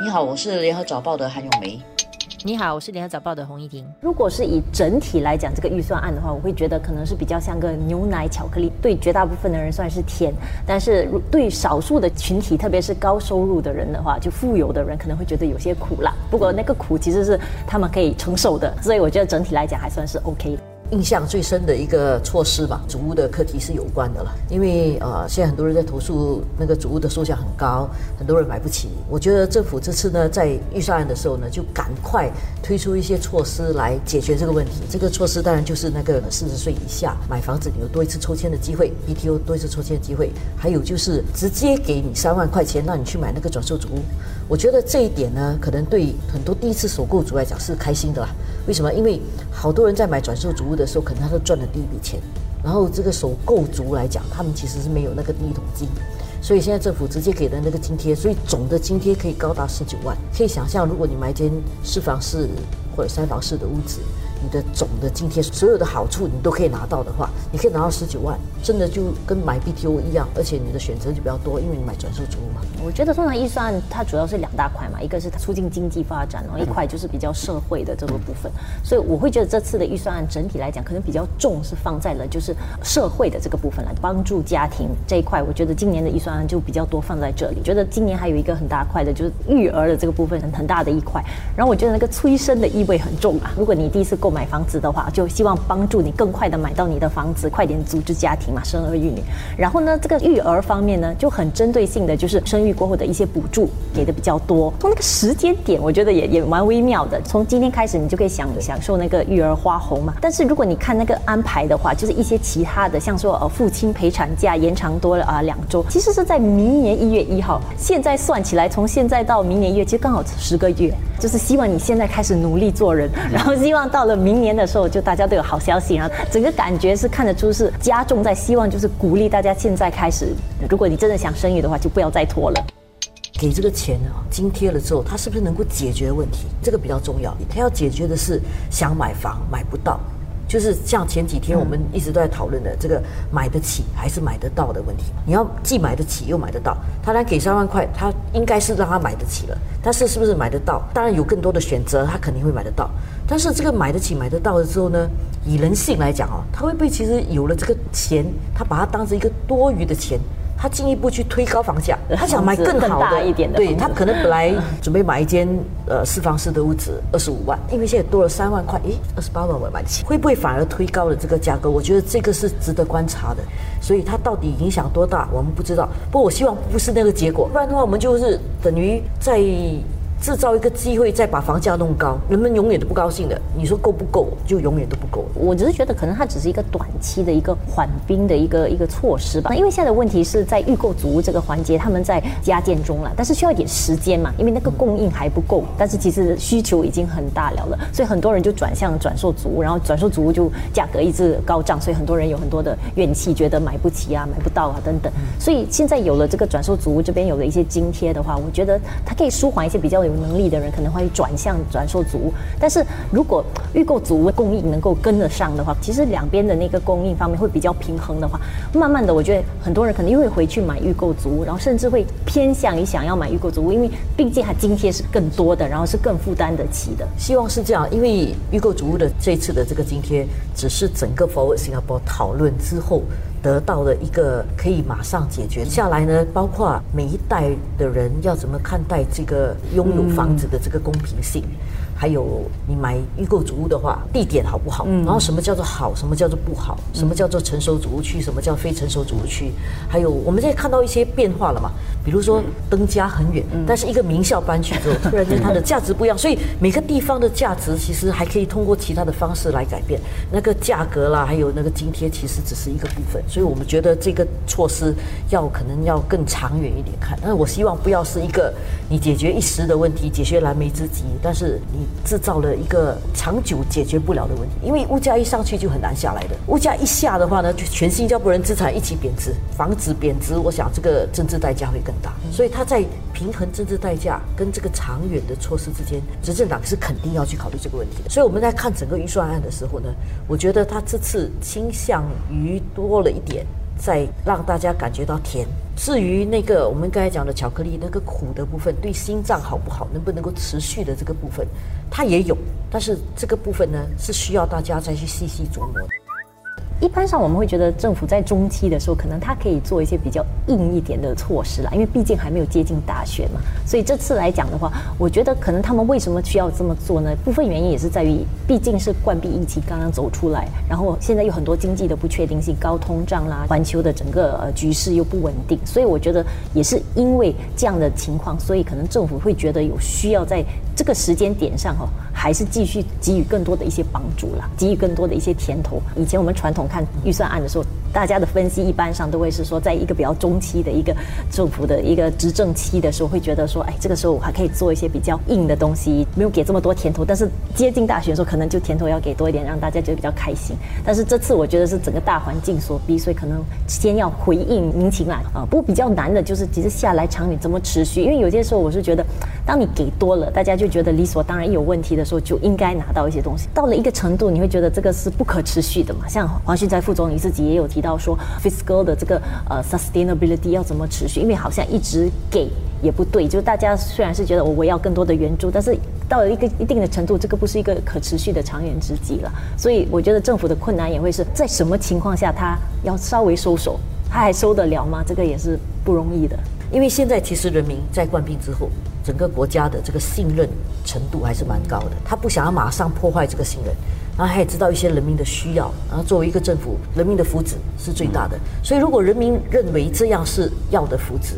你好，我是联合早报的韩永梅。你好，我是联合早报的洪一婷。如果是以整体来讲这个预算案的话，我会觉得可能是比较像个牛奶巧克力，对绝大部分的人算是甜，但是对少数的群体，特别是高收入的人的话，就富有的人可能会觉得有些苦啦。不过那个苦其实是他们可以承受的，所以我觉得整体来讲还算是 OK 的。印象最深的一个措施吧，主屋的课题是有关的了。因为呃，现在很多人在投诉那个主屋的售价很高，很多人买不起。我觉得政府这次呢，在预算案的时候呢，就赶快推出一些措施来解决这个问题。这个措施当然就是那个四十岁以下买房子你有多一次抽签的机会，BTO 多一次抽签的机会，还有就是直接给你三万块钱让你去买那个转售主屋。我觉得这一点呢，可能对很多第一次首购族来讲是开心的啦。为什么？因为好多人在买转售主屋的时候，可能他都赚了第一笔钱。然后这个首购族来讲，他们其实是没有那个第一桶金，所以现在政府直接给的那个津贴，所以总的津贴可以高达十九万。可以想象，如果你买一间四房式或者三房式的屋子。你的总的津贴，所有的好处你都可以拿到的话，你可以拿到十九万，真的就跟买 BTO 一样，而且你的选择就比较多，因为你买转售主屋嘛。我觉得通常预算它主要是两大块嘛，一个是促进经济发展，然后一块就是比较社会的这个部分。所以我会觉得这次的预算案整体来讲，可能比较重是放在了就是社会的这个部分来帮助家庭这一块。我觉得今年的预算案就比较多放在这里。觉得今年还有一个很大块的就是育儿的这个部分很很大的一块。然后我觉得那个催生的意味很重啊。如果你第一次购买房子的话，就希望帮助你更快的买到你的房子，快点组织家庭嘛，生儿育女。然后呢，这个育儿方面呢，就很针对性的，就是生育过后的一些补助给的比较多。从那个时间点，我觉得也也蛮微妙的。从今天开始，你就可以享享受那个育儿花红嘛。但是如果你看那个安排的话，就是一些其他的，像说呃父亲陪产假延长多了啊两周，其实是在明年一月一号。现在算起来，从现在到明年一月，其实刚好十个月。就是希望你现在开始努力做人，然后希望到了明年的时候，就大家都有好消息。然后整个感觉是看得出是加重在希望，就是鼓励大家现在开始。如果你真的想生育的话，就不要再拖了。给这个钱啊，津贴了之后，他是不是能够解决问题？这个比较重要。他要解决的是想买房买不到。就是像前几天我们一直都在讨论的这个买得起还是买得到的问题。你要既买得起又买得到，他来给三万块，他应该是让他买得起了。但是是不是买得到？当然有更多的选择，他肯定会买得到。但是这个买得起、买得到了之后呢，以人性来讲哦，他会不会其实有了这个钱，他把它当成一个多余的钱？他进一步去推高房价，他想买更好的一点的。对他可能本来准备买一间呃四房式的屋子，二十五万，因为现在多了三万块，诶，二十八万我买得起，会不会反而推高了这个价格？我觉得这个是值得观察的。所以它到底影响多大，我们不知道。不过我希望不是那个结果，不然的话，我们就是等于在。制造一个机会，再把房价弄高，人们永远都不高兴的。你说够不够？就永远都不够。我只是觉得，可能它只是一个短期的一个缓兵的一个一个措施吧。那因为现在的问题是在预购足这个环节，他们在加建中了，但是需要一点时间嘛，因为那个供应还不够。但是其实需求已经很大了了，所以很多人就转向转售足，然后转售足就价格一直高涨，所以很多人有很多的怨气，觉得买不起啊，买不到啊等等。所以现在有了这个转售足这边有了一些津贴的话，我觉得它可以舒缓一些比较有。能力的人可能会转向转售足，但是如果预购足供应能够跟得上的话，其实两边的那个供应方面会比较平衡的话，慢慢的，我觉得很多人可能又会回去买预购足，然后甚至会偏向于想要买预购足，因为毕竟它津贴是更多的，然后是更负担得起的。希望是这样，因为预购足的这次的这个津贴只是整个 Forward Singapore 讨论之后。得到的一个可以马上解决下来呢，包括每一代的人要怎么看待这个拥有房子的这个公平性。还有你买预购主屋的话，地点好不好？然后什么叫做好，什么叫做不好？什么叫做成熟主屋区？什么叫非成熟主屋区？还有我们现在看到一些变化了嘛？比如说登家很远，但是一个名校搬去之后，突然间它的价值不一样。所以每个地方的价值其实还可以通过其他的方式来改变。那个价格啦，还有那个津贴，其实只是一个部分。所以我们觉得这个措施要可能要更长远一点看。但是我希望不要是一个你解决一时的问题，解决燃眉之急，但是你。制造了一个长久解决不了的问题，因为物价一上去就很难下来的。物价一下的话呢，就全新加坡人资产一起贬值，房子贬值，我想这个政治代价会更大。所以他在平衡政治代价跟这个长远的措施之间，执政党是肯定要去考虑这个问题的。所以我们在看整个预算案的时候呢，我觉得他这次倾向于多了一点，在让大家感觉到甜。至于那个我们刚才讲的巧克力那个苦的部分，对心脏好不好，能不能够持续的这个部分，它也有，但是这个部分呢是需要大家再去细细琢磨。一般上我们会觉得政府在中期的时候，可能它可以做一些比较硬一点的措施啦，因为毕竟还没有接近大选嘛。所以这次来讲的话，我觉得可能他们为什么需要这么做呢？部分原因也是在于，毕竟是冠闭疫情刚刚走出来，然后现在有很多经济的不确定性，高通胀啦，环球的整个呃局势又不稳定，所以我觉得也是因为这样的情况，所以可能政府会觉得有需要在这个时间点上哈，还是继续给予更多的一些帮助啦，给予更多的一些甜头。以前我们传统。看预算案的时候，大家的分析一般上都会是说，在一个比较中期的一个政府的一个执政期的时候，会觉得说，哎，这个时候我还可以做一些比较硬的东西，没有给这么多甜头。但是接近大选的时候，可能就甜头要给多一点，让大家觉得比较开心。但是这次我觉得是整个大环境所逼，所以可能先要回应民情啦啊。不过比较难的就是，其实下来长远怎么持续？因为有些时候我是觉得，当你给多了，大家就觉得理所当然；一有问题的时候就应该拿到一些东西。到了一个程度，你会觉得这个是不可持续的嘛？像黄。旭在副总理自己也有提到说，fiscal 的这个呃 sustainability 要怎么持续？因为好像一直给也不对，就是大家虽然是觉得我我要更多的援助，但是到了一个一定的程度，这个不是一个可持续的长远之计了。所以我觉得政府的困难也会是在什么情况下他要稍微收手，他还收得了吗？这个也是不容易的。因为现在其实人民在冠病之后，整个国家的这个信任程度还是蛮高的，他不想要马上破坏这个信任。然后他也知道一些人民的需要，然后作为一个政府，人民的福祉是最大的。所以如果人民认为这样是要的福祉，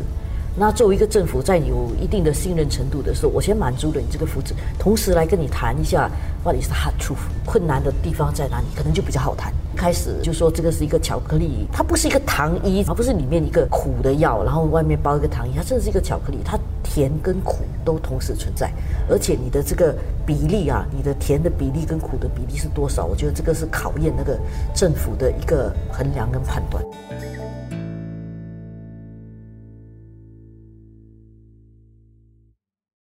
那作为一个政府，在有一定的信任程度的时候，我先满足了你这个福祉，同时来跟你谈一下到底是 hard truth，困难的地方在哪里，可能就比较好谈。开始就说这个是一个巧克力，它不是一个糖衣，而不是里面一个苦的药，然后外面包一个糖衣，它真的是一个巧克力，它甜跟苦都同时存在，而且你的这个比例啊，你的甜的比例跟苦的比例是多少？我觉得这个是考验那个政府的一个衡量跟判断。